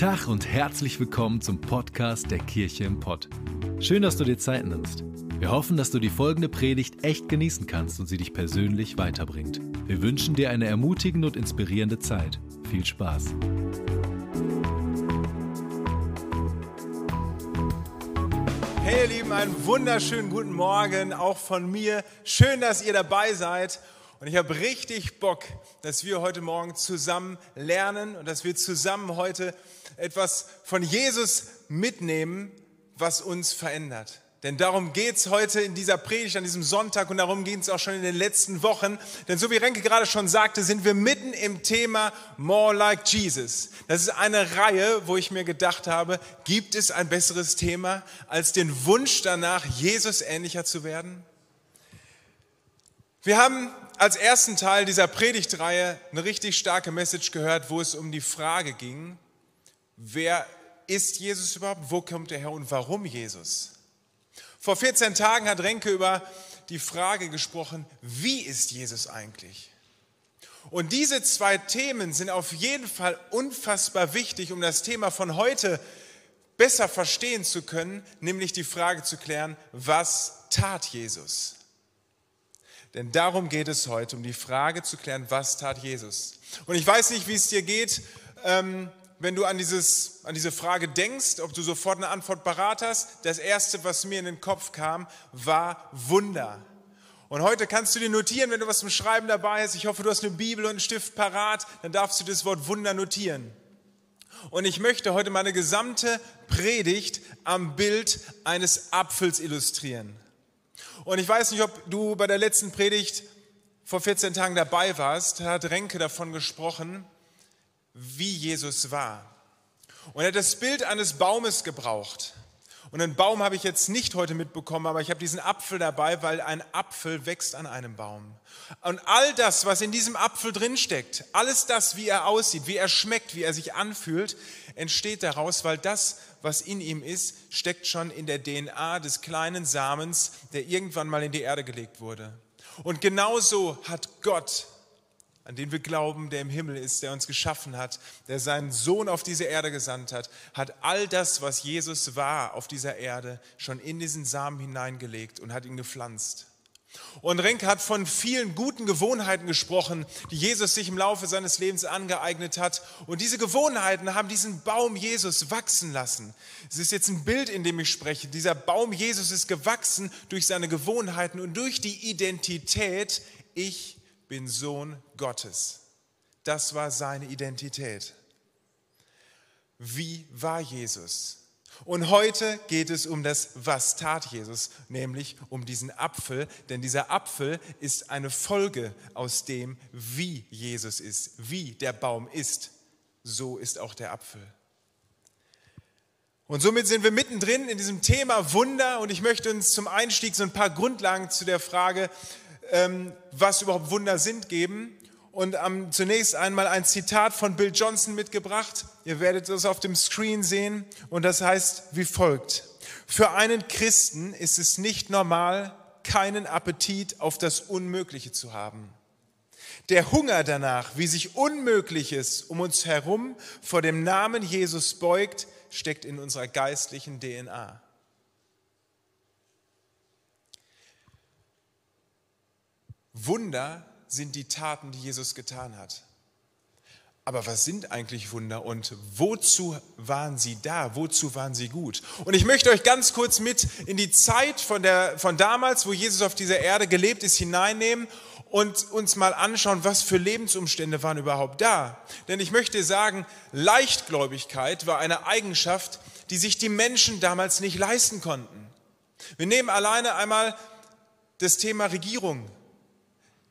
Tag und herzlich willkommen zum Podcast der Kirche im Pott. Schön, dass du dir Zeit nimmst. Wir hoffen, dass du die folgende Predigt echt genießen kannst und sie dich persönlich weiterbringt. Wir wünschen dir eine ermutigende und inspirierende Zeit. Viel Spaß. Hey ihr Lieben, einen wunderschönen guten Morgen auch von mir. Schön, dass ihr dabei seid. Und ich habe richtig Bock, dass wir heute Morgen zusammen lernen und dass wir zusammen heute etwas von Jesus mitnehmen, was uns verändert. Denn darum geht's heute in dieser Predigt an diesem Sonntag und darum ging es auch schon in den letzten Wochen. Denn so wie Renke gerade schon sagte, sind wir mitten im Thema More Like Jesus. Das ist eine Reihe, wo ich mir gedacht habe, gibt es ein besseres Thema als den Wunsch danach, Jesus ähnlicher zu werden? Wir haben als ersten Teil dieser Predigtreihe eine richtig starke Message gehört, wo es um die Frage ging, wer ist Jesus überhaupt, wo kommt er her und warum Jesus? Vor 14 Tagen hat Renke über die Frage gesprochen, wie ist Jesus eigentlich? Und diese zwei Themen sind auf jeden Fall unfassbar wichtig, um das Thema von heute besser verstehen zu können, nämlich die Frage zu klären, was tat Jesus? Denn darum geht es heute, um die Frage zu klären, was tat Jesus? Und ich weiß nicht, wie es dir geht. Ähm, wenn du an, dieses, an diese Frage denkst, ob du sofort eine Antwort parat hast, das Erste, was mir in den Kopf kam, war Wunder. Und heute kannst du dir notieren, wenn du was zum Schreiben dabei hast. Ich hoffe, du hast eine Bibel und einen Stift parat. Dann darfst du das Wort Wunder notieren. Und ich möchte heute meine gesamte Predigt am Bild eines Apfels illustrieren. Und ich weiß nicht, ob du bei der letzten Predigt vor 14 Tagen dabei warst. Da hat Renke davon gesprochen, wie Jesus war. Und er hat das Bild eines Baumes gebraucht. Und einen Baum habe ich jetzt nicht heute mitbekommen, aber ich habe diesen Apfel dabei, weil ein Apfel wächst an einem Baum. Und all das, was in diesem Apfel drinsteckt, alles das, wie er aussieht, wie er schmeckt, wie er sich anfühlt, entsteht daraus, weil das, was in ihm ist, steckt schon in der DNA des kleinen Samens, der irgendwann mal in die Erde gelegt wurde. Und genauso hat Gott an den wir glauben, der im Himmel ist, der uns geschaffen hat, der seinen Sohn auf diese Erde gesandt hat, hat all das, was Jesus war auf dieser Erde, schon in diesen Samen hineingelegt und hat ihn gepflanzt. Und Renke hat von vielen guten Gewohnheiten gesprochen, die Jesus sich im Laufe seines Lebens angeeignet hat. Und diese Gewohnheiten haben diesen Baum Jesus wachsen lassen. Es ist jetzt ein Bild, in dem ich spreche. Dieser Baum Jesus ist gewachsen durch seine Gewohnheiten und durch die Identität, ich bin Sohn Gottes. Das war seine Identität. Wie war Jesus? Und heute geht es um das, was tat Jesus, nämlich um diesen Apfel, denn dieser Apfel ist eine Folge aus dem, wie Jesus ist, wie der Baum ist. So ist auch der Apfel. Und somit sind wir mittendrin in diesem Thema Wunder und ich möchte uns zum Einstieg so ein paar Grundlagen zu der Frage was überhaupt Wunder sind, geben. Und ähm, zunächst einmal ein Zitat von Bill Johnson mitgebracht. Ihr werdet das auf dem Screen sehen. Und das heißt wie folgt. Für einen Christen ist es nicht normal, keinen Appetit auf das Unmögliche zu haben. Der Hunger danach, wie sich Unmögliches um uns herum vor dem Namen Jesus beugt, steckt in unserer geistlichen DNA. Wunder sind die Taten, die Jesus getan hat. Aber was sind eigentlich Wunder und wozu waren sie da? Wozu waren sie gut? Und ich möchte euch ganz kurz mit in die Zeit von, der, von damals, wo Jesus auf dieser Erde gelebt ist, hineinnehmen und uns mal anschauen, was für Lebensumstände waren überhaupt da. Denn ich möchte sagen, Leichtgläubigkeit war eine Eigenschaft, die sich die Menschen damals nicht leisten konnten. Wir nehmen alleine einmal das Thema Regierung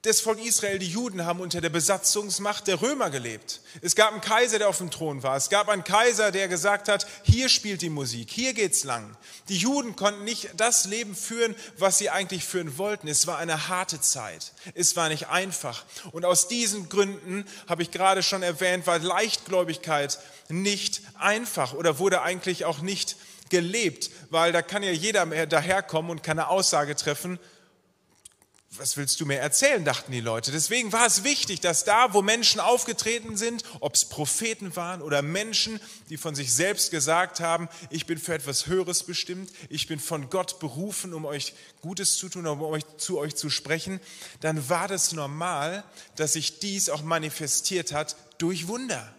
das Volk Israel, die Juden, haben unter der Besatzungsmacht der Römer gelebt. Es gab einen Kaiser, der auf dem Thron war. Es gab einen Kaiser, der gesagt hat, hier spielt die Musik, hier geht's lang. Die Juden konnten nicht das Leben führen, was sie eigentlich führen wollten. Es war eine harte Zeit. Es war nicht einfach. Und aus diesen Gründen, habe ich gerade schon erwähnt, war Leichtgläubigkeit nicht einfach oder wurde eigentlich auch nicht gelebt, weil da kann ja jeder daherkommen und kann eine Aussage treffen, was willst du mir erzählen, dachten die Leute. Deswegen war es wichtig, dass da, wo Menschen aufgetreten sind, ob es Propheten waren oder Menschen, die von sich selbst gesagt haben, ich bin für etwas Höheres bestimmt, ich bin von Gott berufen, um euch Gutes zu tun, um euch, zu euch zu sprechen, dann war das normal, dass sich dies auch manifestiert hat durch Wunder.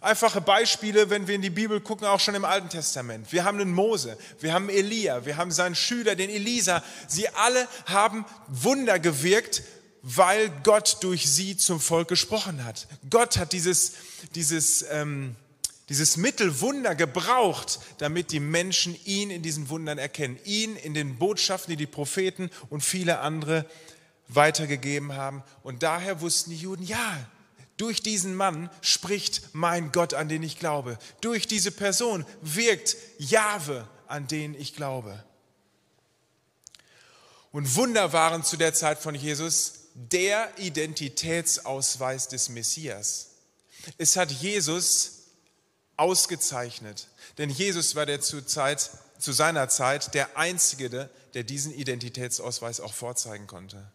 Einfache Beispiele, wenn wir in die Bibel gucken, auch schon im Alten Testament. Wir haben einen Mose, wir haben Elia, wir haben seinen Schüler, den Elisa. Sie alle haben Wunder gewirkt, weil Gott durch sie zum Volk gesprochen hat. Gott hat dieses, dieses, ähm, dieses Mittel Wunder gebraucht, damit die Menschen ihn in diesen Wundern erkennen. Ihn in den Botschaften, die die Propheten und viele andere weitergegeben haben. Und daher wussten die Juden, ja, durch diesen Mann spricht mein Gott, an den ich glaube. Durch diese Person wirkt Jahwe, an den ich glaube. Und Wunder waren zu der Zeit von Jesus der Identitätsausweis des Messias. Es hat Jesus ausgezeichnet, denn Jesus war der zu, Zeit, zu seiner Zeit der Einzige, der diesen Identitätsausweis auch vorzeigen konnte.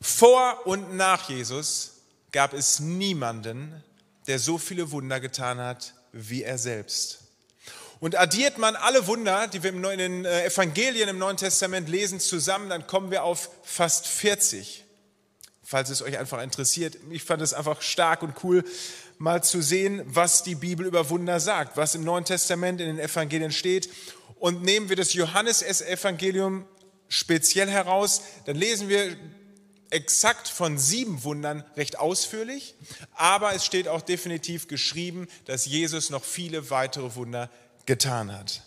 Vor und nach Jesus gab es niemanden, der so viele Wunder getan hat wie er selbst. Und addiert man alle Wunder, die wir in den äh, Evangelien im Neuen Testament lesen, zusammen, dann kommen wir auf fast 40. Falls es euch einfach interessiert. Ich fand es einfach stark und cool, mal zu sehen, was die Bibel über Wunder sagt, was im Neuen Testament in den Evangelien steht. Und nehmen wir das Johannes-Evangelium speziell heraus, dann lesen wir exakt von sieben Wundern recht ausführlich, aber es steht auch definitiv geschrieben, dass Jesus noch viele weitere Wunder getan hat.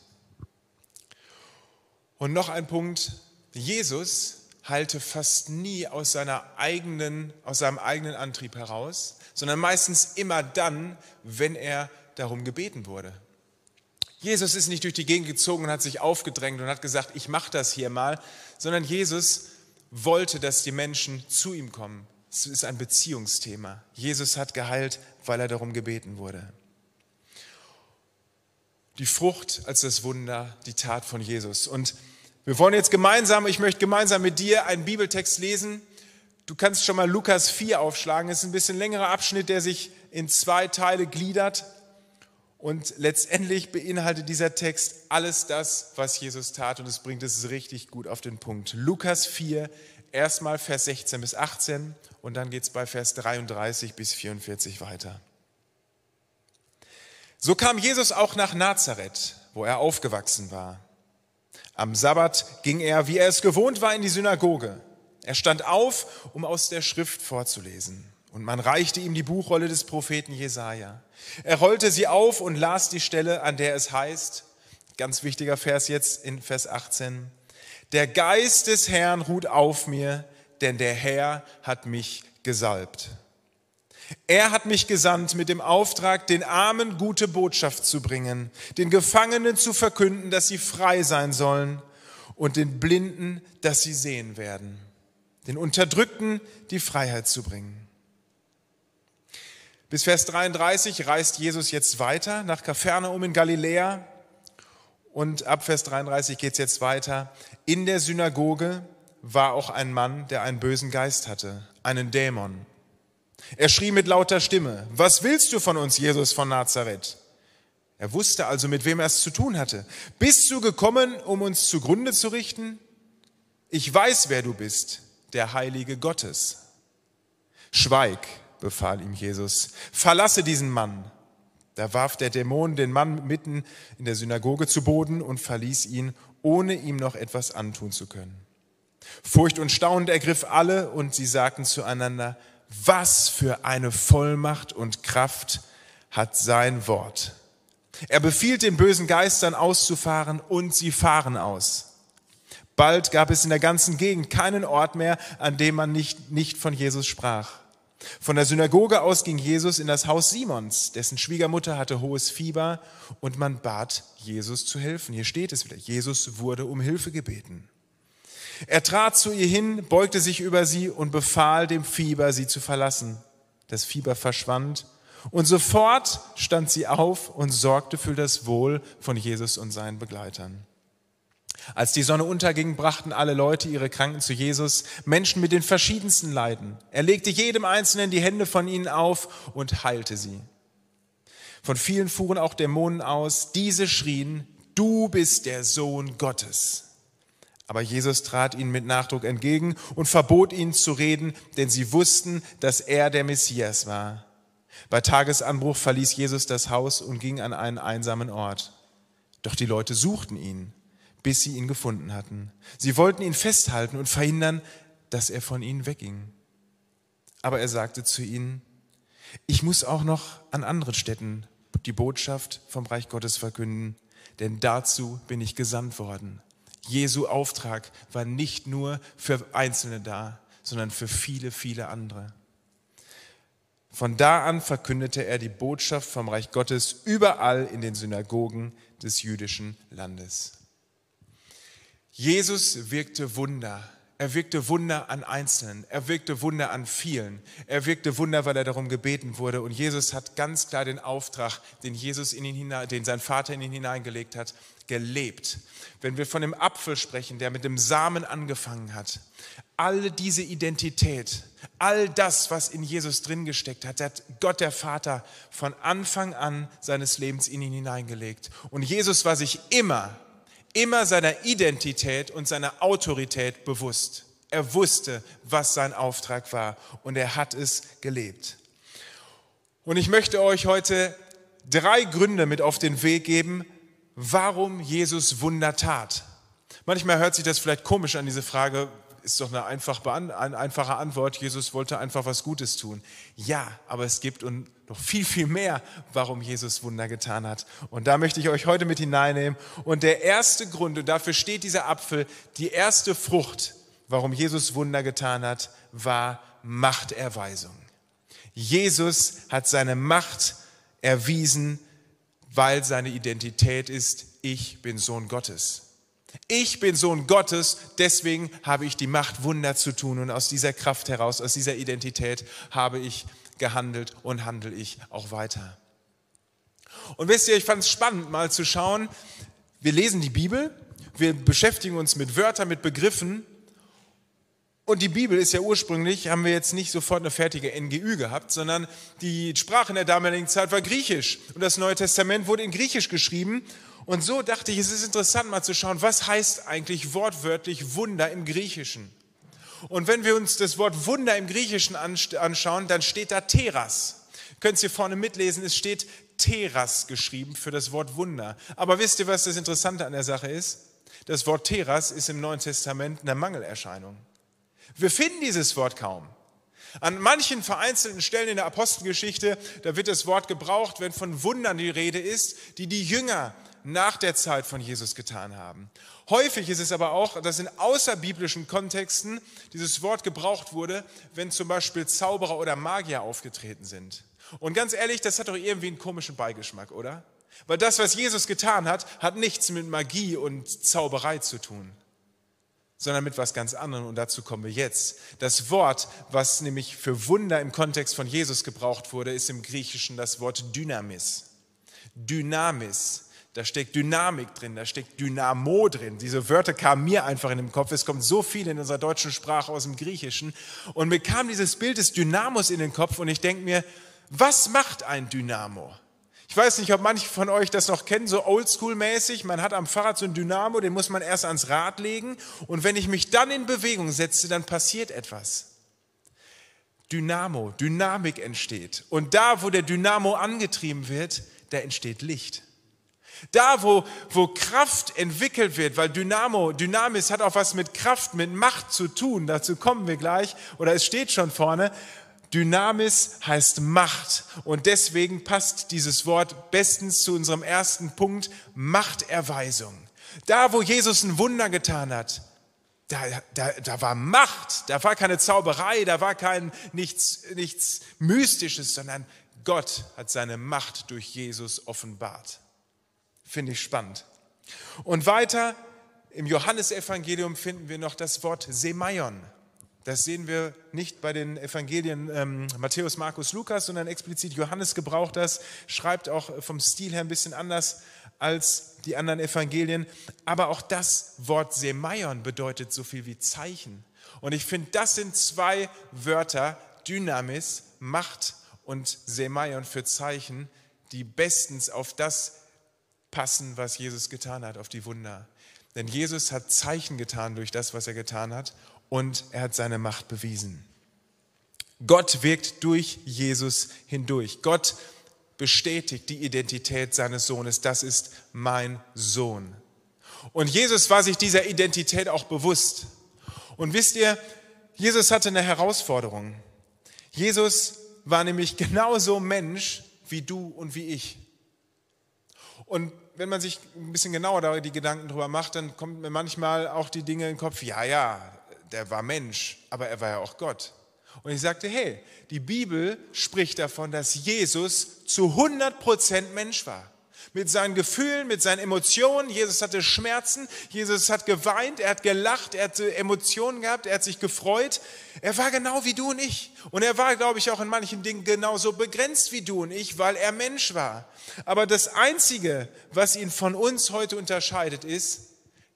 Und noch ein Punkt, Jesus halte fast nie aus, seiner eigenen, aus seinem eigenen Antrieb heraus, sondern meistens immer dann, wenn er darum gebeten wurde. Jesus ist nicht durch die Gegend gezogen und hat sich aufgedrängt und hat gesagt, ich mache das hier mal, sondern Jesus wollte, dass die Menschen zu ihm kommen. Es ist ein Beziehungsthema. Jesus hat geheilt, weil er darum gebeten wurde. Die Frucht als das Wunder, die Tat von Jesus. Und wir wollen jetzt gemeinsam, ich möchte gemeinsam mit dir einen Bibeltext lesen. Du kannst schon mal Lukas 4 aufschlagen. Es ist ein bisschen längerer Abschnitt, der sich in zwei Teile gliedert. Und letztendlich beinhaltet dieser Text alles das, was Jesus tat und es bringt es richtig gut auf den Punkt. Lukas 4, erstmal Vers 16 bis 18 und dann geht es bei Vers 33 bis 44 weiter. So kam Jesus auch nach Nazareth, wo er aufgewachsen war. Am Sabbat ging er, wie er es gewohnt war, in die Synagoge. Er stand auf, um aus der Schrift vorzulesen. Und man reichte ihm die Buchrolle des Propheten Jesaja. Er rollte sie auf und las die Stelle, an der es heißt, ganz wichtiger Vers jetzt in Vers 18, der Geist des Herrn ruht auf mir, denn der Herr hat mich gesalbt. Er hat mich gesandt mit dem Auftrag, den Armen gute Botschaft zu bringen, den Gefangenen zu verkünden, dass sie frei sein sollen und den Blinden, dass sie sehen werden, den Unterdrückten die Freiheit zu bringen. Bis Vers 33 reist Jesus jetzt weiter nach Kapernaum in Galiläa. Und ab Vers 33 geht es jetzt weiter. In der Synagoge war auch ein Mann, der einen bösen Geist hatte, einen Dämon. Er schrie mit lauter Stimme, was willst du von uns, Jesus von Nazareth? Er wusste also, mit wem er es zu tun hatte. Bist du gekommen, um uns zugrunde zu richten? Ich weiß, wer du bist, der Heilige Gottes. Schweig, befahl ihm Jesus, verlasse diesen Mann. Da warf der Dämon den Mann mitten in der Synagoge zu Boden und verließ ihn, ohne ihm noch etwas antun zu können. Furcht und Staunen ergriff alle und sie sagten zueinander, was für eine Vollmacht und Kraft hat sein Wort. Er befiehlt den bösen Geistern auszufahren und sie fahren aus. Bald gab es in der ganzen Gegend keinen Ort mehr, an dem man nicht, nicht von Jesus sprach. Von der Synagoge aus ging Jesus in das Haus Simons, dessen Schwiegermutter hatte hohes Fieber und man bat Jesus zu helfen. Hier steht es wieder. Jesus wurde um Hilfe gebeten. Er trat zu ihr hin, beugte sich über sie und befahl dem Fieber, sie zu verlassen. Das Fieber verschwand und sofort stand sie auf und sorgte für das Wohl von Jesus und seinen Begleitern. Als die Sonne unterging, brachten alle Leute ihre Kranken zu Jesus, Menschen mit den verschiedensten Leiden. Er legte jedem Einzelnen die Hände von ihnen auf und heilte sie. Von vielen fuhren auch Dämonen aus. Diese schrien, du bist der Sohn Gottes. Aber Jesus trat ihnen mit Nachdruck entgegen und verbot ihnen zu reden, denn sie wussten, dass er der Messias war. Bei Tagesanbruch verließ Jesus das Haus und ging an einen einsamen Ort. Doch die Leute suchten ihn bis sie ihn gefunden hatten. Sie wollten ihn festhalten und verhindern, dass er von ihnen wegging. Aber er sagte zu ihnen, ich muss auch noch an anderen Städten die Botschaft vom Reich Gottes verkünden, denn dazu bin ich gesandt worden. Jesu Auftrag war nicht nur für Einzelne da, sondern für viele, viele andere. Von da an verkündete er die Botschaft vom Reich Gottes überall in den Synagogen des jüdischen Landes. Jesus wirkte Wunder. Er wirkte Wunder an Einzelnen. Er wirkte Wunder an vielen. Er wirkte Wunder, weil er darum gebeten wurde. Und Jesus hat ganz klar den Auftrag, den Jesus in ihn hinein, den sein Vater in ihn hineingelegt hat, gelebt. Wenn wir von dem Apfel sprechen, der mit dem Samen angefangen hat, all diese Identität, all das, was in Jesus drin gesteckt hat, hat Gott der Vater von Anfang an seines Lebens in ihn hineingelegt. Und Jesus war sich immer immer seiner Identität und seiner Autorität bewusst. Er wusste, was sein Auftrag war und er hat es gelebt. Und ich möchte euch heute drei Gründe mit auf den Weg geben, warum Jesus Wunder tat. Manchmal hört sich das vielleicht komisch an, diese Frage, ist doch eine, einfach, eine einfache Antwort. Jesus wollte einfach was Gutes tun. Ja, aber es gibt noch viel, viel mehr, warum Jesus Wunder getan hat. Und da möchte ich euch heute mit hineinnehmen. Und der erste Grund, und dafür steht dieser Apfel, die erste Frucht, warum Jesus Wunder getan hat, war Machterweisung. Jesus hat seine Macht erwiesen, weil seine Identität ist, ich bin Sohn Gottes. Ich bin Sohn Gottes, deswegen habe ich die Macht, Wunder zu tun. Und aus dieser Kraft heraus, aus dieser Identität habe ich gehandelt und handle ich auch weiter. Und wisst ihr, ich fand es spannend, mal zu schauen. Wir lesen die Bibel, wir beschäftigen uns mit Wörtern, mit Begriffen. Und die Bibel ist ja ursprünglich, haben wir jetzt nicht sofort eine fertige NGÜ gehabt, sondern die Sprache in der damaligen Zeit war Griechisch. Und das Neue Testament wurde in Griechisch geschrieben. Und so dachte ich, es ist interessant mal zu schauen, was heißt eigentlich wortwörtlich Wunder im Griechischen. Und wenn wir uns das Wort Wunder im Griechischen anschauen, dann steht da Teras. Könnt ihr vorne mitlesen, es steht Teras geschrieben für das Wort Wunder. Aber wisst ihr, was das Interessante an der Sache ist? Das Wort Teras ist im Neuen Testament eine Mangelerscheinung. Wir finden dieses Wort kaum. An manchen vereinzelten Stellen in der Apostelgeschichte, da wird das Wort gebraucht, wenn von Wundern die Rede ist, die die Jünger nach der Zeit von Jesus getan haben. Häufig ist es aber auch, dass in außerbiblischen Kontexten dieses Wort gebraucht wurde, wenn zum Beispiel Zauberer oder Magier aufgetreten sind. Und ganz ehrlich, das hat doch irgendwie einen komischen Beigeschmack, oder? Weil das, was Jesus getan hat, hat nichts mit Magie und Zauberei zu tun, sondern mit was ganz anderem. Und dazu kommen wir jetzt. Das Wort, was nämlich für Wunder im Kontext von Jesus gebraucht wurde, ist im Griechischen das Wort Dynamis. Dynamis. Da steckt Dynamik drin, da steckt Dynamo drin. Diese Wörter kamen mir einfach in den Kopf. Es kommt so viel in unserer deutschen Sprache aus dem Griechischen. Und mir kam dieses Bild des Dynamos in den Kopf und ich denke mir, was macht ein Dynamo? Ich weiß nicht, ob manche von euch das noch kennen, so oldschool-mäßig. Man hat am Fahrrad so ein Dynamo, den muss man erst ans Rad legen. Und wenn ich mich dann in Bewegung setze, dann passiert etwas. Dynamo, Dynamik entsteht. Und da, wo der Dynamo angetrieben wird, da entsteht Licht. Da, wo, wo Kraft entwickelt wird, weil Dynamo, Dynamis hat auch was mit Kraft, mit Macht zu tun, dazu kommen wir gleich, oder es steht schon vorne. Dynamis heißt Macht und deswegen passt dieses Wort bestens zu unserem ersten Punkt, Machterweisung. Da, wo Jesus ein Wunder getan hat, da, da, da war Macht, da war keine Zauberei, da war kein nichts, nichts Mystisches, sondern Gott hat seine Macht durch Jesus offenbart. Finde ich spannend. Und weiter im Johannesevangelium finden wir noch das Wort Semaion. Das sehen wir nicht bei den Evangelien ähm, Matthäus, Markus, Lukas, sondern explizit Johannes gebraucht das, schreibt auch vom Stil her ein bisschen anders als die anderen Evangelien. Aber auch das Wort Semaion bedeutet so viel wie Zeichen. Und ich finde, das sind zwei Wörter, Dynamis, Macht und Semaion für Zeichen, die bestens auf das passen, was Jesus getan hat, auf die Wunder. Denn Jesus hat Zeichen getan durch das, was er getan hat und er hat seine Macht bewiesen. Gott wirkt durch Jesus hindurch. Gott bestätigt die Identität seines Sohnes. Das ist mein Sohn. Und Jesus war sich dieser Identität auch bewusst. Und wisst ihr, Jesus hatte eine Herausforderung. Jesus war nämlich genauso Mensch wie du und wie ich. Und wenn man sich ein bisschen genauer die Gedanken drüber macht, dann kommt mir manchmal auch die Dinge in den Kopf, ja, ja, der war Mensch, aber er war ja auch Gott. Und ich sagte, hey, die Bibel spricht davon, dass Jesus zu 100% Mensch war. Mit seinen Gefühlen, mit seinen Emotionen. Jesus hatte Schmerzen, Jesus hat geweint, er hat gelacht, er hatte Emotionen gehabt, er hat sich gefreut. Er war genau wie du und ich. Und er war, glaube ich, auch in manchen Dingen genauso begrenzt wie du und ich, weil er Mensch war. Aber das Einzige, was ihn von uns heute unterscheidet, ist,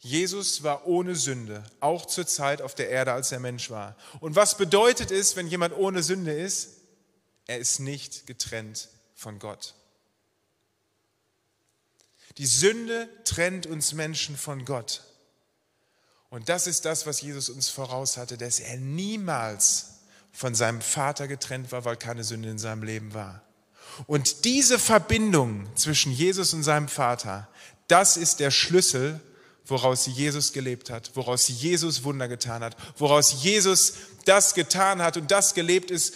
Jesus war ohne Sünde, auch zur Zeit auf der Erde, als er Mensch war. Und was bedeutet es, wenn jemand ohne Sünde ist? Er ist nicht getrennt von Gott. Die Sünde trennt uns Menschen von Gott. Und das ist das, was Jesus uns voraus hatte, dass er niemals von seinem Vater getrennt war, weil keine Sünde in seinem Leben war. Und diese Verbindung zwischen Jesus und seinem Vater, das ist der Schlüssel woraus Jesus gelebt hat, woraus Jesus Wunder getan hat, woraus Jesus das getan hat und das gelebt ist,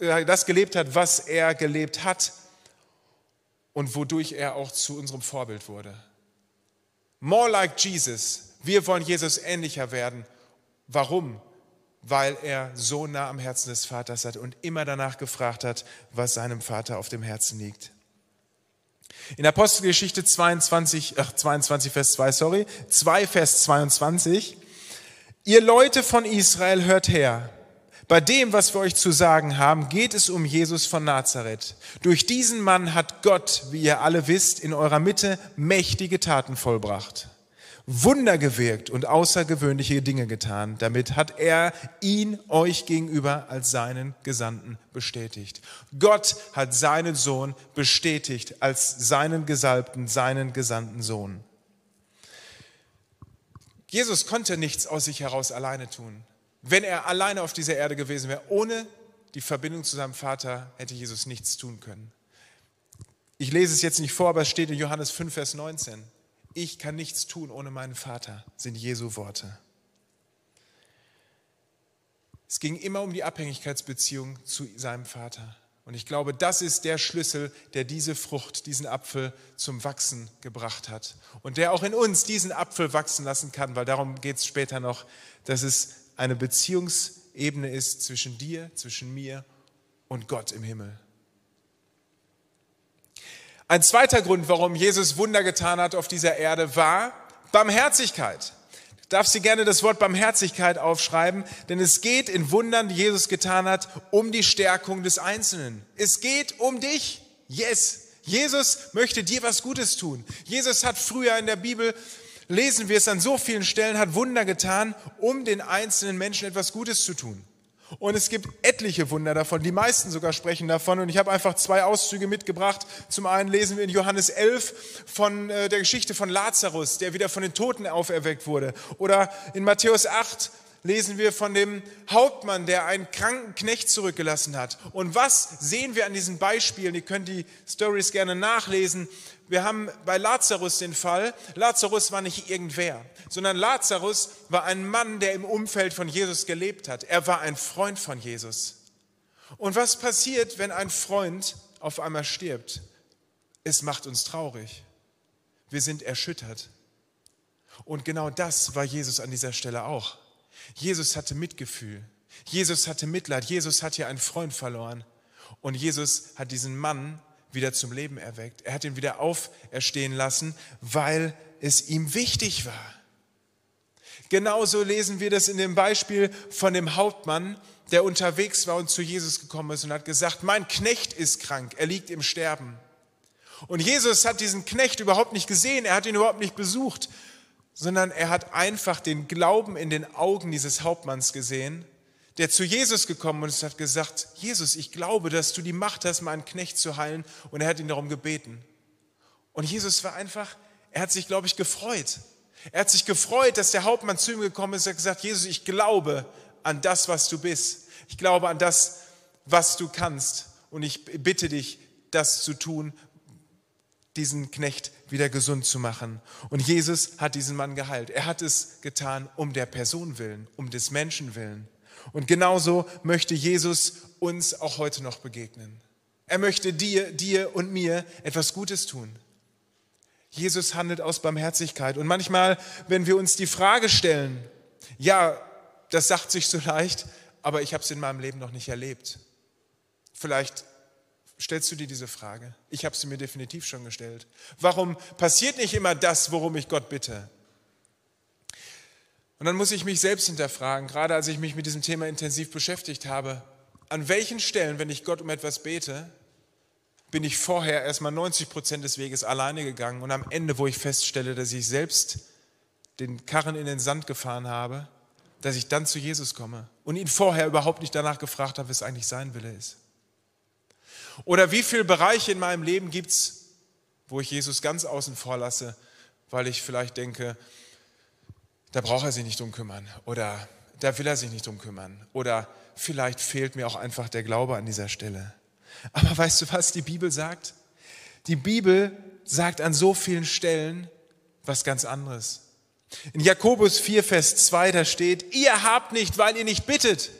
äh, das gelebt hat, was er gelebt hat und wodurch er auch zu unserem Vorbild wurde. More like Jesus. Wir wollen Jesus ähnlicher werden. Warum? Weil er so nah am Herzen des Vaters hat und immer danach gefragt hat, was seinem Vater auf dem Herzen liegt. In Apostelgeschichte 22, ach, 22, Vers 2, sorry, 2, Vers 22. Ihr Leute von Israel, hört her. Bei dem, was wir euch zu sagen haben, geht es um Jesus von Nazareth. Durch diesen Mann hat Gott, wie ihr alle wisst, in eurer Mitte mächtige Taten vollbracht. Wunder gewirkt und außergewöhnliche Dinge getan. Damit hat er ihn euch gegenüber als seinen Gesandten bestätigt. Gott hat seinen Sohn bestätigt als seinen Gesalbten, seinen gesandten Sohn. Jesus konnte nichts aus sich heraus alleine tun. Wenn er alleine auf dieser Erde gewesen wäre, ohne die Verbindung zu seinem Vater, hätte Jesus nichts tun können. Ich lese es jetzt nicht vor, aber es steht in Johannes 5, Vers 19 ich kann nichts tun ohne meinen Vater, sind Jesu Worte. Es ging immer um die Abhängigkeitsbeziehung zu seinem Vater. Und ich glaube, das ist der Schlüssel, der diese Frucht, diesen Apfel zum Wachsen gebracht hat. Und der auch in uns diesen Apfel wachsen lassen kann, weil darum geht es später noch, dass es eine Beziehungsebene ist zwischen dir, zwischen mir und Gott im Himmel. Ein zweiter Grund, warum Jesus Wunder getan hat auf dieser Erde, war Barmherzigkeit. Darf Sie gerne das Wort Barmherzigkeit aufschreiben, denn es geht in Wundern, die Jesus getan hat, um die Stärkung des Einzelnen. Es geht um dich. Yes. Jesus möchte dir was Gutes tun. Jesus hat früher in der Bibel lesen wir es an so vielen Stellen, hat Wunder getan, um den einzelnen Menschen etwas Gutes zu tun. Und es gibt etliche Wunder davon, die meisten sogar sprechen davon. Und ich habe einfach zwei Auszüge mitgebracht. Zum einen lesen wir in Johannes 11 von äh, der Geschichte von Lazarus, der wieder von den Toten auferweckt wurde. Oder in Matthäus 8 lesen wir von dem Hauptmann, der einen kranken Knecht zurückgelassen hat. Und was sehen wir an diesen Beispielen? Ihr könnt die Stories gerne nachlesen. Wir haben bei Lazarus den Fall, Lazarus war nicht irgendwer, sondern Lazarus war ein Mann, der im Umfeld von Jesus gelebt hat. Er war ein Freund von Jesus. Und was passiert, wenn ein Freund auf einmal stirbt? Es macht uns traurig. Wir sind erschüttert. Und genau das war Jesus an dieser Stelle auch. Jesus hatte Mitgefühl. Jesus hatte Mitleid. Jesus hat hier einen Freund verloren. Und Jesus hat diesen Mann wieder zum Leben erweckt. Er hat ihn wieder auferstehen lassen, weil es ihm wichtig war. Genauso lesen wir das in dem Beispiel von dem Hauptmann, der unterwegs war und zu Jesus gekommen ist und hat gesagt, mein Knecht ist krank, er liegt im Sterben. Und Jesus hat diesen Knecht überhaupt nicht gesehen, er hat ihn überhaupt nicht besucht, sondern er hat einfach den Glauben in den Augen dieses Hauptmanns gesehen, der zu Jesus gekommen ist und hat gesagt, Jesus, ich glaube, dass du die Macht hast, meinen Knecht zu heilen. Und er hat ihn darum gebeten. Und Jesus war einfach, er hat sich, glaube ich, gefreut. Er hat sich gefreut, dass der Hauptmann zu ihm gekommen ist und hat gesagt, Jesus, ich glaube an das, was du bist. Ich glaube an das, was du kannst. Und ich bitte dich, das zu tun, diesen Knecht wieder gesund zu machen. Und Jesus hat diesen Mann geheilt. Er hat es getan um der Person willen, um des Menschen willen. Und genauso möchte Jesus uns auch heute noch begegnen. Er möchte dir, dir und mir etwas Gutes tun. Jesus handelt aus Barmherzigkeit. Und manchmal, wenn wir uns die Frage stellen, ja, das sagt sich so leicht, aber ich habe es in meinem Leben noch nicht erlebt. Vielleicht stellst du dir diese Frage. Ich habe sie mir definitiv schon gestellt. Warum passiert nicht immer das, worum ich Gott bitte? Und dann muss ich mich selbst hinterfragen, gerade als ich mich mit diesem Thema intensiv beschäftigt habe, an welchen Stellen, wenn ich Gott um etwas bete, bin ich vorher erstmal 90 Prozent des Weges alleine gegangen und am Ende, wo ich feststelle, dass ich selbst den Karren in den Sand gefahren habe, dass ich dann zu Jesus komme und ihn vorher überhaupt nicht danach gefragt habe, was eigentlich sein Wille ist. Oder wie viele Bereiche in meinem Leben gibt es, wo ich Jesus ganz außen vor lasse, weil ich vielleicht denke, da braucht er sich nicht drum kümmern oder da will er sich nicht drum kümmern oder vielleicht fehlt mir auch einfach der Glaube an dieser Stelle. Aber weißt du, was die Bibel sagt? Die Bibel sagt an so vielen Stellen was ganz anderes. In Jakobus 4, Vers 2, da steht, ihr habt nicht, weil ihr nicht bittet.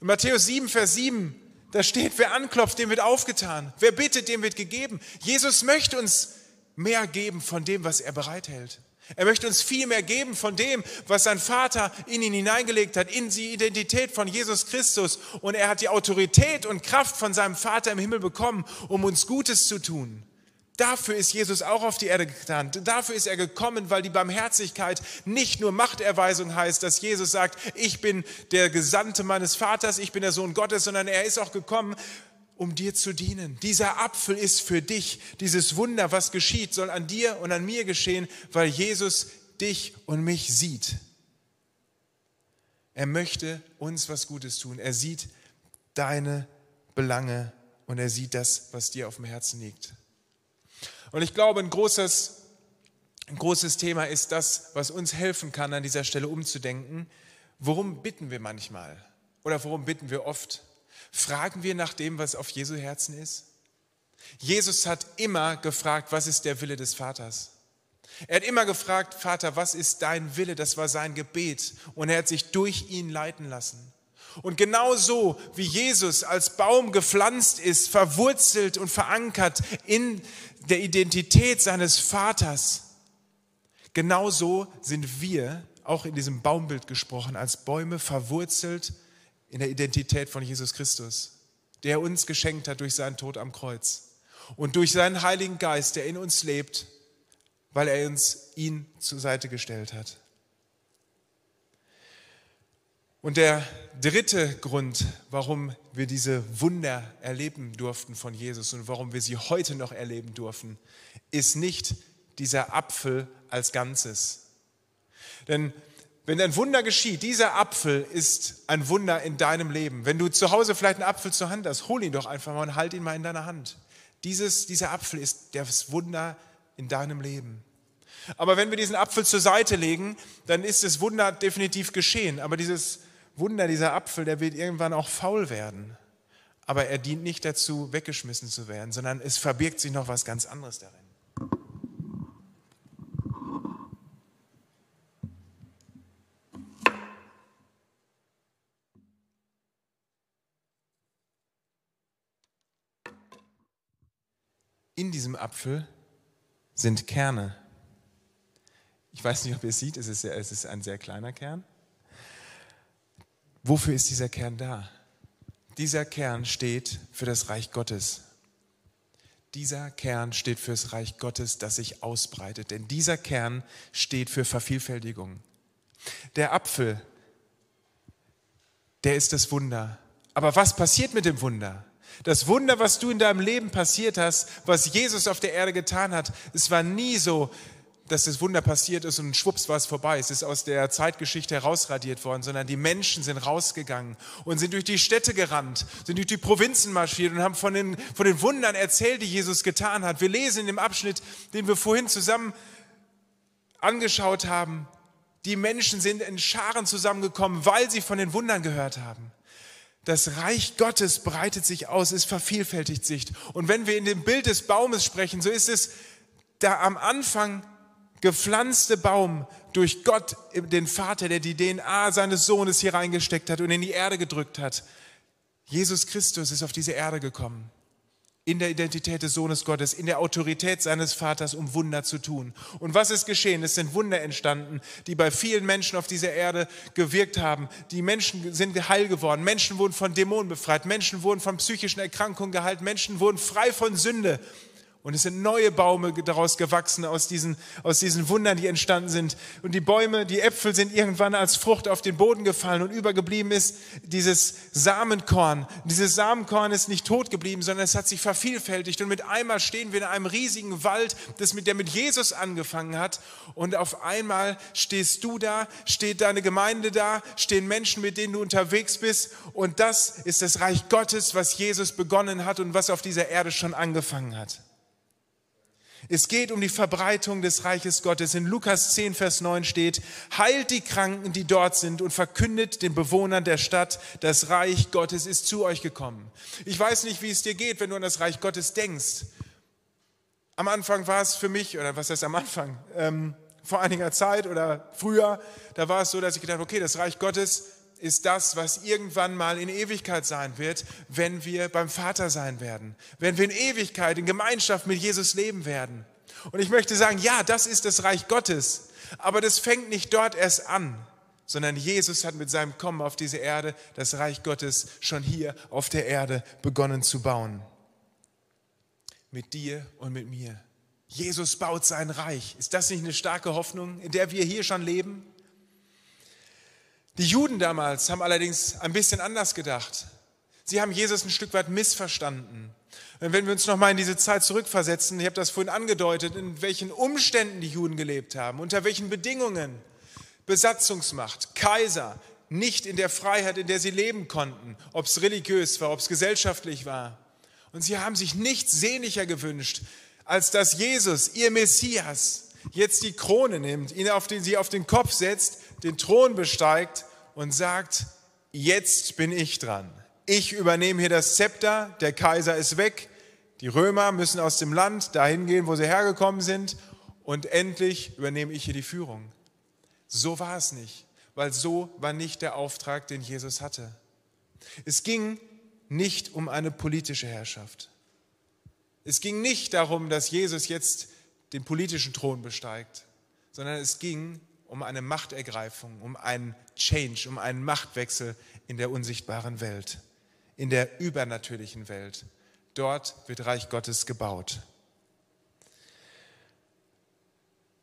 In Matthäus 7, Vers 7, da steht, wer anklopft, dem wird aufgetan. Wer bittet, dem wird gegeben. Jesus möchte uns mehr geben von dem, was er bereithält. Er möchte uns viel mehr geben von dem, was sein Vater in ihn hineingelegt hat, in die Identität von Jesus Christus. Und er hat die Autorität und Kraft von seinem Vater im Himmel bekommen, um uns Gutes zu tun. Dafür ist Jesus auch auf die Erde getan. Dafür ist er gekommen, weil die Barmherzigkeit nicht nur Machterweisung heißt, dass Jesus sagt, ich bin der Gesandte meines Vaters, ich bin der Sohn Gottes, sondern er ist auch gekommen, um dir zu dienen. Dieser Apfel ist für dich. Dieses Wunder, was geschieht, soll an dir und an mir geschehen, weil Jesus dich und mich sieht. Er möchte uns was Gutes tun. Er sieht deine Belange und er sieht das, was dir auf dem Herzen liegt. Und ich glaube, ein großes, ein großes Thema ist das, was uns helfen kann, an dieser Stelle umzudenken. Worum bitten wir manchmal? Oder worum bitten wir oft? Fragen wir nach dem, was auf Jesu Herzen ist? Jesus hat immer gefragt, was ist der Wille des Vaters? Er hat immer gefragt, Vater, was ist dein Wille? Das war sein Gebet und er hat sich durch ihn leiten lassen. Und genauso wie Jesus als Baum gepflanzt ist, verwurzelt und verankert in der Identität seines Vaters, genauso sind wir, auch in diesem Baumbild gesprochen, als Bäume verwurzelt in der Identität von Jesus Christus, der uns geschenkt hat durch seinen Tod am Kreuz und durch seinen Heiligen Geist, der in uns lebt, weil er uns ihn zur Seite gestellt hat. Und der dritte Grund, warum wir diese Wunder erleben durften von Jesus und warum wir sie heute noch erleben dürfen, ist nicht dieser Apfel als Ganzes. Denn wenn ein Wunder geschieht, dieser Apfel ist ein Wunder in deinem Leben. Wenn du zu Hause vielleicht einen Apfel zur Hand hast, hol ihn doch einfach mal und halt ihn mal in deiner Hand. Dieses, dieser Apfel ist das Wunder in deinem Leben. Aber wenn wir diesen Apfel zur Seite legen, dann ist das Wunder definitiv geschehen. Aber dieses Wunder, dieser Apfel, der wird irgendwann auch faul werden. Aber er dient nicht dazu, weggeschmissen zu werden, sondern es verbirgt sich noch was ganz anderes darin. in diesem Apfel sind Kerne. Ich weiß nicht, ob ihr es seht, es ist, es ist ein sehr kleiner Kern. Wofür ist dieser Kern da? Dieser Kern steht für das Reich Gottes. Dieser Kern steht für das Reich Gottes, das sich ausbreitet. Denn dieser Kern steht für Vervielfältigung. Der Apfel, der ist das Wunder. Aber was passiert mit dem Wunder? Das Wunder, was du in deinem Leben passiert hast, was Jesus auf der Erde getan hat, es war nie so, dass das Wunder passiert ist und schwupps war es vorbei. Es ist aus der Zeitgeschichte herausradiert worden, sondern die Menschen sind rausgegangen und sind durch die Städte gerannt, sind durch die Provinzen marschiert und haben von den, von den Wundern erzählt, die Jesus getan hat. Wir lesen in dem Abschnitt, den wir vorhin zusammen angeschaut haben, die Menschen sind in Scharen zusammengekommen, weil sie von den Wundern gehört haben. Das Reich Gottes breitet sich aus, es vervielfältigt sich. Und wenn wir in dem Bild des Baumes sprechen, so ist es da am Anfang gepflanzte Baum durch Gott, den Vater, der die DNA seines Sohnes hier reingesteckt hat und in die Erde gedrückt hat. Jesus Christus ist auf diese Erde gekommen in der Identität des Sohnes Gottes, in der Autorität seines Vaters, um Wunder zu tun. Und was ist geschehen? Es sind Wunder entstanden, die bei vielen Menschen auf dieser Erde gewirkt haben. Die Menschen sind heil geworden, Menschen wurden von Dämonen befreit, Menschen wurden von psychischen Erkrankungen geheilt, Menschen wurden frei von Sünde. Und es sind neue Bäume daraus gewachsen, aus diesen, aus diesen Wundern, die entstanden sind. Und die Bäume, die Äpfel sind irgendwann als Frucht auf den Boden gefallen und übergeblieben ist dieses Samenkorn. Dieses Samenkorn ist nicht tot geblieben, sondern es hat sich vervielfältigt. Und mit einmal stehen wir in einem riesigen Wald, das mit, der mit Jesus angefangen hat. Und auf einmal stehst du da, steht deine Gemeinde da, stehen Menschen, mit denen du unterwegs bist. Und das ist das Reich Gottes, was Jesus begonnen hat und was auf dieser Erde schon angefangen hat. Es geht um die Verbreitung des Reiches Gottes. In Lukas 10, Vers 9 steht, heilt die Kranken, die dort sind und verkündet den Bewohnern der Stadt, das Reich Gottes ist zu euch gekommen. Ich weiß nicht, wie es dir geht, wenn du an das Reich Gottes denkst. Am Anfang war es für mich, oder was heißt am Anfang, ähm, vor einiger Zeit oder früher, da war es so, dass ich gedacht habe, okay, das Reich Gottes ist das, was irgendwann mal in Ewigkeit sein wird, wenn wir beim Vater sein werden, wenn wir in Ewigkeit in Gemeinschaft mit Jesus leben werden. Und ich möchte sagen, ja, das ist das Reich Gottes, aber das fängt nicht dort erst an, sondern Jesus hat mit seinem Kommen auf diese Erde das Reich Gottes schon hier auf der Erde begonnen zu bauen. Mit dir und mit mir. Jesus baut sein Reich. Ist das nicht eine starke Hoffnung, in der wir hier schon leben? Die Juden damals haben allerdings ein bisschen anders gedacht. Sie haben Jesus ein Stück weit missverstanden. Wenn wir uns nochmal in diese Zeit zurückversetzen, ich habe das vorhin angedeutet, in welchen Umständen die Juden gelebt haben, unter welchen Bedingungen, Besatzungsmacht, Kaiser, nicht in der Freiheit, in der sie leben konnten, ob es religiös war, ob es gesellschaftlich war. Und sie haben sich nichts sehnlicher gewünscht, als dass Jesus, ihr Messias, jetzt die Krone nimmt, ihn auf den, sie auf den Kopf setzt, den Thron besteigt und sagt, jetzt bin ich dran. Ich übernehme hier das Zepter, der Kaiser ist weg, die Römer müssen aus dem Land dahin gehen, wo sie hergekommen sind und endlich übernehme ich hier die Führung. So war es nicht, weil so war nicht der Auftrag, den Jesus hatte. Es ging nicht um eine politische Herrschaft. Es ging nicht darum, dass Jesus jetzt den politischen Thron besteigt, sondern es ging um eine Machtergreifung, um einen Change, um einen Machtwechsel in der unsichtbaren Welt, in der übernatürlichen Welt. Dort wird Reich Gottes gebaut.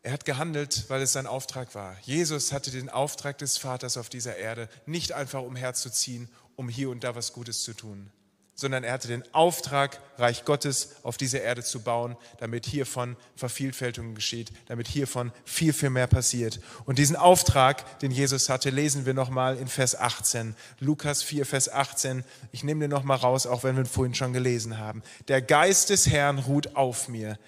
Er hat gehandelt, weil es sein Auftrag war. Jesus hatte den Auftrag des Vaters auf dieser Erde, nicht einfach umherzuziehen, um hier und da was Gutes zu tun, sondern er hatte den Auftrag, Reich Gottes auf dieser Erde zu bauen, damit hiervon Vervielfältigung geschieht, damit hiervon viel, viel mehr passiert. Und diesen Auftrag, den Jesus hatte, lesen wir nochmal in Vers 18. Lukas 4, Vers 18. Ich nehme den nochmal raus, auch wenn wir ihn vorhin schon gelesen haben. Der Geist des Herrn ruht auf mir,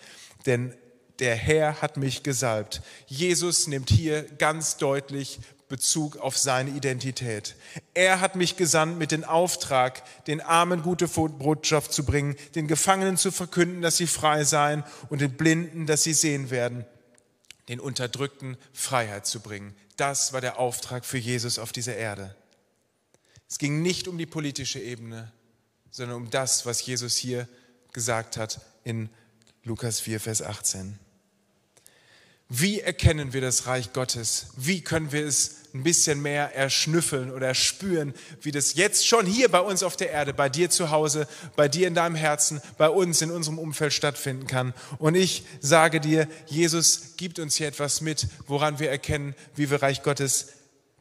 denn der Herr hat mich gesalbt. Jesus nimmt hier ganz deutlich Bezug auf seine Identität. Er hat mich gesandt mit dem Auftrag, den Armen gute Botschaft zu bringen, den Gefangenen zu verkünden, dass sie frei seien und den Blinden, dass sie sehen werden, den Unterdrückten Freiheit zu bringen. Das war der Auftrag für Jesus auf dieser Erde. Es ging nicht um die politische Ebene, sondern um das, was Jesus hier gesagt hat in Lukas 4, Vers 18. Wie erkennen wir das Reich Gottes? Wie können wir es ein bisschen mehr erschnüffeln oder erspüren, wie das jetzt schon hier bei uns auf der Erde, bei dir zu Hause, bei dir in deinem Herzen, bei uns in unserem Umfeld stattfinden kann? Und ich sage dir, Jesus gibt uns hier etwas mit, woran wir erkennen, wie wir Reich Gottes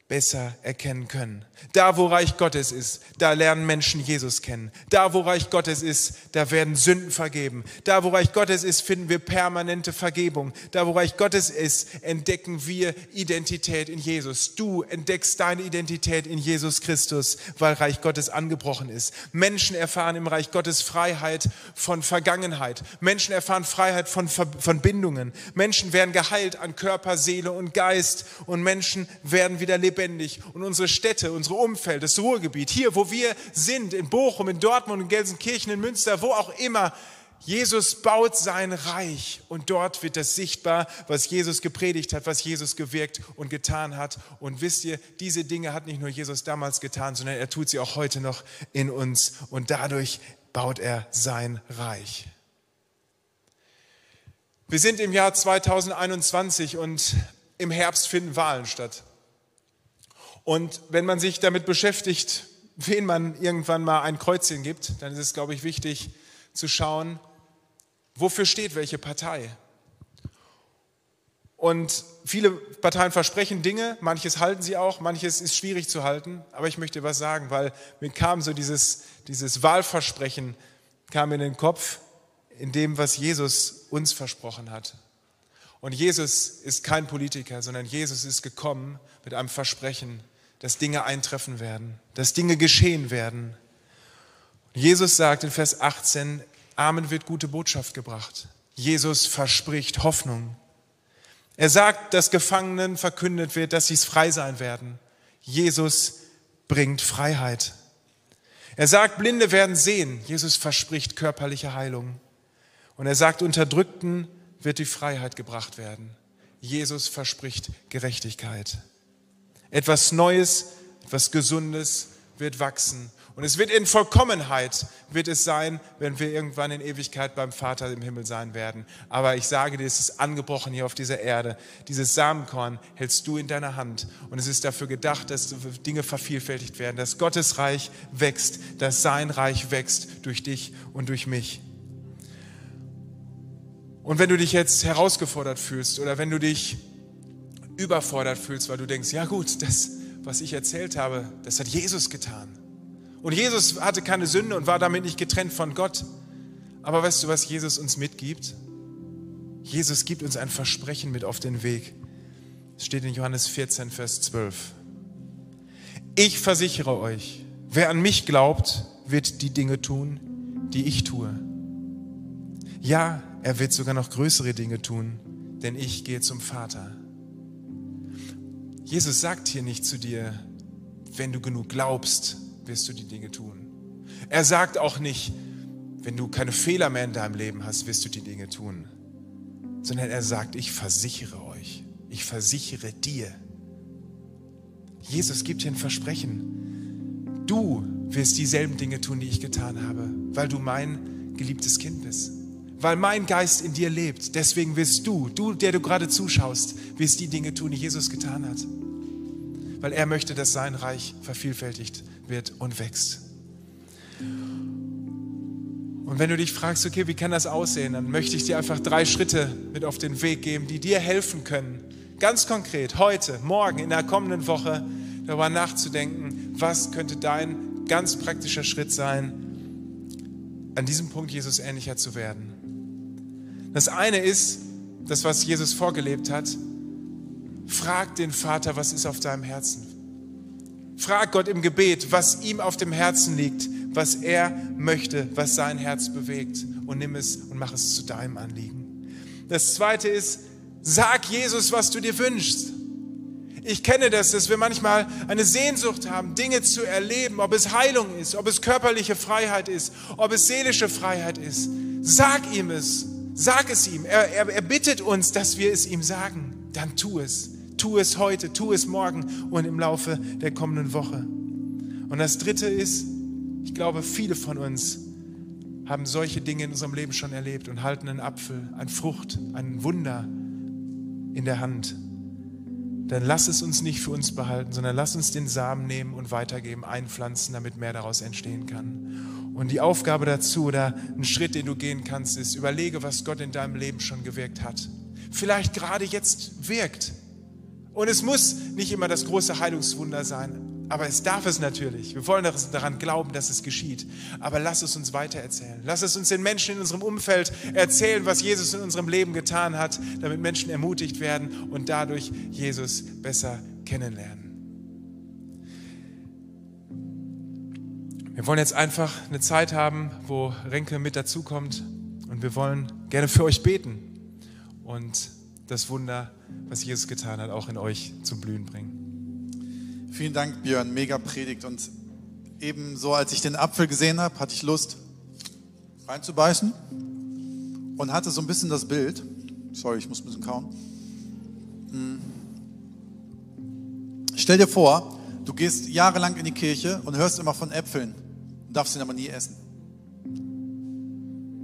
besser erkennen können. Da, wo Reich Gottes ist, da lernen Menschen Jesus kennen. Da, wo Reich Gottes ist, da werden Sünden vergeben. Da, wo Reich Gottes ist, finden wir permanente Vergebung. Da, wo Reich Gottes ist, entdecken wir Identität in Jesus. Du entdeckst deine Identität in Jesus Christus, weil Reich Gottes angebrochen ist. Menschen erfahren im Reich Gottes Freiheit von Vergangenheit. Menschen erfahren Freiheit von Verbindungen. Menschen werden geheilt an Körper, Seele und Geist. Und Menschen werden wieder lebendig lebendig und unsere Städte, unsere Umfeld, das Ruhrgebiet, hier, wo wir sind, in Bochum, in Dortmund, in Gelsenkirchen, in Münster, wo auch immer, Jesus baut sein Reich und dort wird das sichtbar, was Jesus gepredigt hat, was Jesus gewirkt und getan hat. Und wisst ihr, diese Dinge hat nicht nur Jesus damals getan, sondern er tut sie auch heute noch in uns und dadurch baut er sein Reich. Wir sind im Jahr 2021 und im Herbst finden Wahlen statt. Und wenn man sich damit beschäftigt, wen man irgendwann mal ein Kreuzchen gibt, dann ist es, glaube ich, wichtig zu schauen, wofür steht welche Partei. Und viele Parteien versprechen Dinge, manches halten sie auch, manches ist schwierig zu halten. Aber ich möchte was sagen, weil mir kam so dieses, dieses Wahlversprechen, kam in den Kopf, in dem, was Jesus uns versprochen hat. Und Jesus ist kein Politiker, sondern Jesus ist gekommen mit einem Versprechen, dass Dinge eintreffen werden, dass Dinge geschehen werden. Jesus sagt in Vers 18, Armen wird gute Botschaft gebracht. Jesus verspricht Hoffnung. Er sagt, dass Gefangenen verkündet wird, dass sie frei sein werden. Jesus bringt Freiheit. Er sagt, Blinde werden sehen. Jesus verspricht körperliche Heilung. Und er sagt, Unterdrückten wird die Freiheit gebracht werden. Jesus verspricht Gerechtigkeit. Etwas Neues, etwas Gesundes wird wachsen. Und es wird in Vollkommenheit, wird es sein, wenn wir irgendwann in Ewigkeit beim Vater im Himmel sein werden. Aber ich sage dir, es ist angebrochen hier auf dieser Erde. Dieses Samenkorn hältst du in deiner Hand. Und es ist dafür gedacht, dass Dinge vervielfältigt werden, dass Gottes Reich wächst, dass sein Reich wächst durch dich und durch mich. Und wenn du dich jetzt herausgefordert fühlst oder wenn du dich überfordert fühlst, weil du denkst, ja gut, das, was ich erzählt habe, das hat Jesus getan. Und Jesus hatte keine Sünde und war damit nicht getrennt von Gott. Aber weißt du, was Jesus uns mitgibt? Jesus gibt uns ein Versprechen mit auf den Weg. Es steht in Johannes 14, Vers 12. Ich versichere euch, wer an mich glaubt, wird die Dinge tun, die ich tue. Ja, er wird sogar noch größere Dinge tun, denn ich gehe zum Vater. Jesus sagt hier nicht zu dir, wenn du genug glaubst, wirst du die Dinge tun. Er sagt auch nicht, wenn du keine Fehler mehr in deinem Leben hast, wirst du die Dinge tun. Sondern er sagt, ich versichere euch, ich versichere dir. Jesus gibt hier ein Versprechen. Du wirst dieselben Dinge tun, die ich getan habe, weil du mein geliebtes Kind bist. Weil mein Geist in dir lebt. Deswegen wirst du, du, der du gerade zuschaust, wirst die Dinge tun, die Jesus getan hat weil er möchte, dass sein Reich vervielfältigt wird und wächst. Und wenn du dich fragst, okay, wie kann das aussehen, dann möchte ich dir einfach drei Schritte mit auf den Weg geben, die dir helfen können, ganz konkret heute, morgen, in der kommenden Woche darüber nachzudenken, was könnte dein ganz praktischer Schritt sein, an diesem Punkt Jesus ähnlicher zu werden. Das eine ist, das, was Jesus vorgelebt hat, Frag den Vater, was ist auf deinem Herzen. Frag Gott im Gebet, was ihm auf dem Herzen liegt, was er möchte, was sein Herz bewegt und nimm es und mach es zu deinem Anliegen. Das zweite ist, sag Jesus, was du dir wünschst. Ich kenne das, dass wir manchmal eine Sehnsucht haben, Dinge zu erleben, ob es Heilung ist, ob es körperliche Freiheit ist, ob es seelische Freiheit ist. Sag ihm es, sag es ihm. Er, er, er bittet uns, dass wir es ihm sagen. Dann tu es. Tu es heute, tu es morgen und im Laufe der kommenden Woche. Und das Dritte ist, ich glaube, viele von uns haben solche Dinge in unserem Leben schon erlebt und halten einen Apfel, eine Frucht, ein Wunder in der Hand. Dann lass es uns nicht für uns behalten, sondern lass uns den Samen nehmen und weitergeben, einpflanzen, damit mehr daraus entstehen kann. Und die Aufgabe dazu oder ein Schritt, den du gehen kannst, ist, überlege, was Gott in deinem Leben schon gewirkt hat. Vielleicht gerade jetzt wirkt Und es muss nicht immer das große Heilungswunder sein, aber es darf es natürlich. Wir wollen daran glauben, dass es geschieht. Aber lass es uns weiter erzählen. Lass es uns den Menschen in unserem Umfeld erzählen, was Jesus in unserem Leben getan hat, damit Menschen ermutigt werden und dadurch Jesus besser kennenlernen. Wir wollen jetzt einfach eine Zeit haben, wo Renke mit dazukommt und wir wollen gerne für euch beten und das Wunder, was Jesus getan hat, auch in euch zum Blühen bringen. Vielen Dank, Björn. Mega Predigt. Und ebenso, als ich den Apfel gesehen habe, hatte ich Lust reinzubeißen und hatte so ein bisschen das Bild. Sorry, ich muss ein bisschen kauen. Hm. Stell dir vor, du gehst jahrelang in die Kirche und hörst immer von Äpfeln, darfst ihn aber nie essen.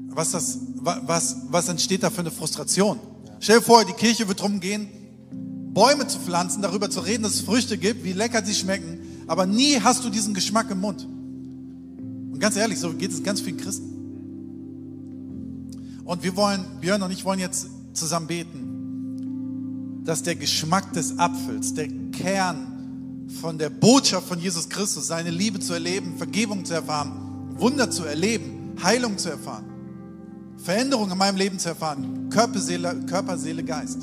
Was, das, was, was entsteht da für eine Frustration? Stell dir vor, die Kirche wird darum gehen, Bäume zu pflanzen, darüber zu reden, dass es Früchte gibt, wie lecker sie schmecken, aber nie hast du diesen Geschmack im Mund. Und ganz ehrlich, so geht es ganz vielen Christen. Und wir wollen, Björn und ich wollen jetzt zusammen beten, dass der Geschmack des Apfels, der Kern von der Botschaft von Jesus Christus, seine Liebe zu erleben, Vergebung zu erfahren, Wunder zu erleben, Heilung zu erfahren, Veränderung in meinem Leben zu erfahren, Körper, Seele, Körper, Seele, Geist.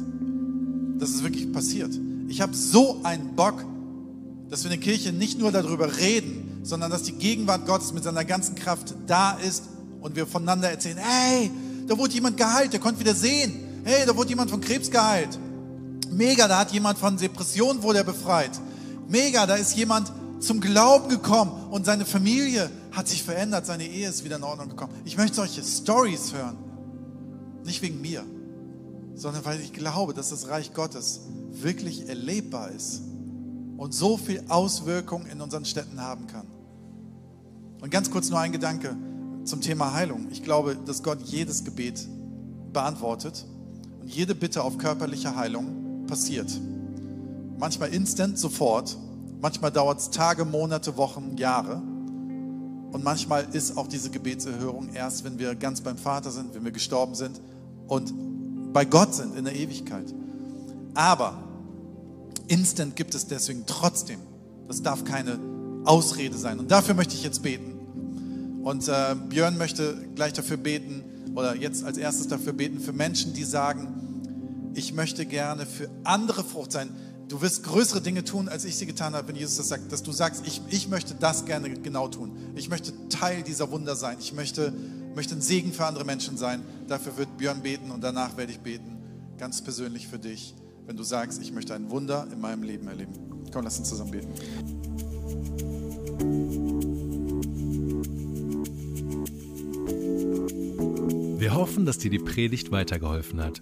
Das ist wirklich passiert. Ich habe so einen Bock, dass wir in der Kirche nicht nur darüber reden, sondern dass die Gegenwart Gottes mit seiner ganzen Kraft da ist und wir voneinander erzählen, hey, da wurde jemand geheilt, der konnte wieder sehen. Hey, da wurde jemand von Krebs geheilt. Mega, da hat jemand von Depressionen wurde er befreit. Mega, da ist jemand zum Glauben gekommen und seine Familie hat sich verändert, seine Ehe ist wieder in Ordnung gekommen. Ich möchte solche Stories hören. Nicht wegen mir, sondern weil ich glaube, dass das Reich Gottes wirklich erlebbar ist und so viel Auswirkung in unseren Städten haben kann. Und ganz kurz nur ein Gedanke zum Thema Heilung. Ich glaube, dass Gott jedes Gebet beantwortet und jede Bitte auf körperliche Heilung passiert. Manchmal instant, sofort, Manchmal dauert es Tage, Monate, Wochen, Jahre. Und manchmal ist auch diese Gebetserhörung erst, wenn wir ganz beim Vater sind, wenn wir gestorben sind und bei Gott sind in der Ewigkeit. Aber instant gibt es deswegen trotzdem. Das darf keine Ausrede sein. Und dafür möchte ich jetzt beten. Und äh, Björn möchte gleich dafür beten oder jetzt als erstes dafür beten für Menschen, die sagen, ich möchte gerne für andere Frucht sein. Du wirst größere Dinge tun, als ich sie getan habe, wenn Jesus das sagt, dass du sagst, ich, ich möchte das gerne genau tun. Ich möchte Teil dieser Wunder sein. Ich möchte, möchte ein Segen für andere Menschen sein. Dafür wird Björn beten und danach werde ich beten, ganz persönlich für dich, wenn du sagst, ich möchte ein Wunder in meinem Leben erleben. Komm, lass uns zusammen beten. Wir hoffen, dass dir die Predigt weitergeholfen hat.